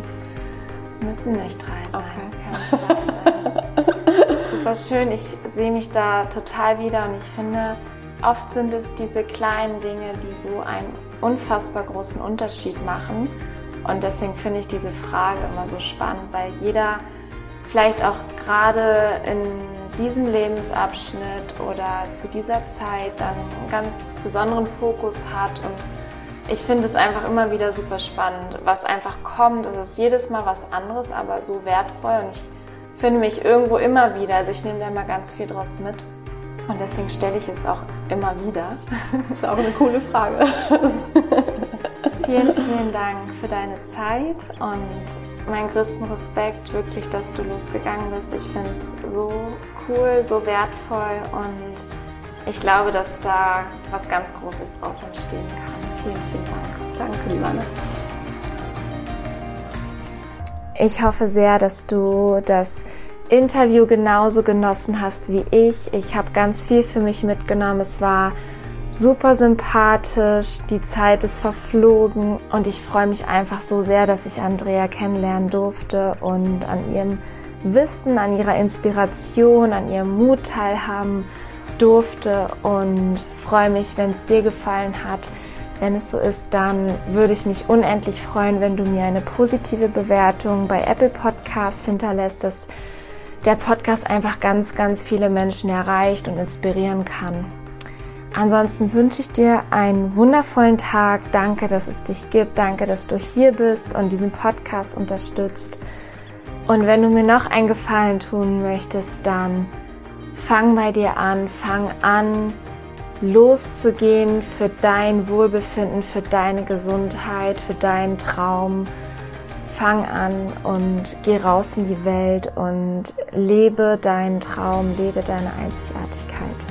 Müssen nicht drei sein, okay. kann sein. Super schön, ich sehe mich da total wieder und ich finde, oft sind es diese kleinen Dinge, die so einen unfassbar großen Unterschied machen. Und deswegen finde ich diese Frage immer so spannend, weil jeder vielleicht auch gerade in diesem Lebensabschnitt oder zu dieser Zeit dann einen ganz besonderen Fokus hat und ich finde es einfach immer wieder super spannend, was einfach kommt. Es ist jedes Mal was anderes, aber so wertvoll und ich finde mich irgendwo immer wieder. Also ich nehme da immer ganz viel draus mit und deswegen stelle ich es auch immer wieder. Das ist auch eine coole Frage. vielen, vielen Dank für deine Zeit und meinen größten Respekt wirklich, dass du losgegangen bist. Ich finde es so cool, so wertvoll und ich glaube, dass da was ganz Großes draus entstehen kann. Vielen, vielen Dank. Danke, liebe Anne. Ich hoffe sehr, dass du das Interview genauso genossen hast wie ich. Ich habe ganz viel für mich mitgenommen. Es war super sympathisch, die Zeit ist verflogen und ich freue mich einfach so sehr, dass ich Andrea kennenlernen durfte und an ihrem Wissen, an ihrer Inspiration, an ihrem Mut teilhaben durfte und freue mich, wenn es dir gefallen hat. Wenn es so ist, dann würde ich mich unendlich freuen, wenn du mir eine positive Bewertung bei Apple Podcast hinterlässt, dass der Podcast einfach ganz, ganz viele Menschen erreicht und inspirieren kann. Ansonsten wünsche ich dir einen wundervollen Tag. Danke, dass es dich gibt. Danke, dass du hier bist und diesen Podcast unterstützt. Und wenn du mir noch einen Gefallen tun möchtest, dann fang bei dir an, fang an, loszugehen für dein Wohlbefinden, für deine Gesundheit, für deinen Traum. Fang an und geh raus in die Welt und lebe deinen Traum, lebe deine Einzigartigkeit.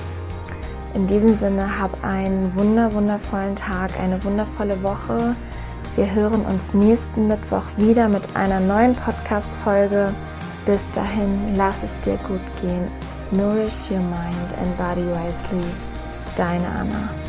In diesem Sinne, hab einen wunder, wundervollen Tag, eine wundervolle Woche. Wir hören uns nächsten Mittwoch wieder mit einer neuen Podcast-Folge. Bis dahin, lass es dir gut gehen. Nourish your mind and body wisely. Deine Anna.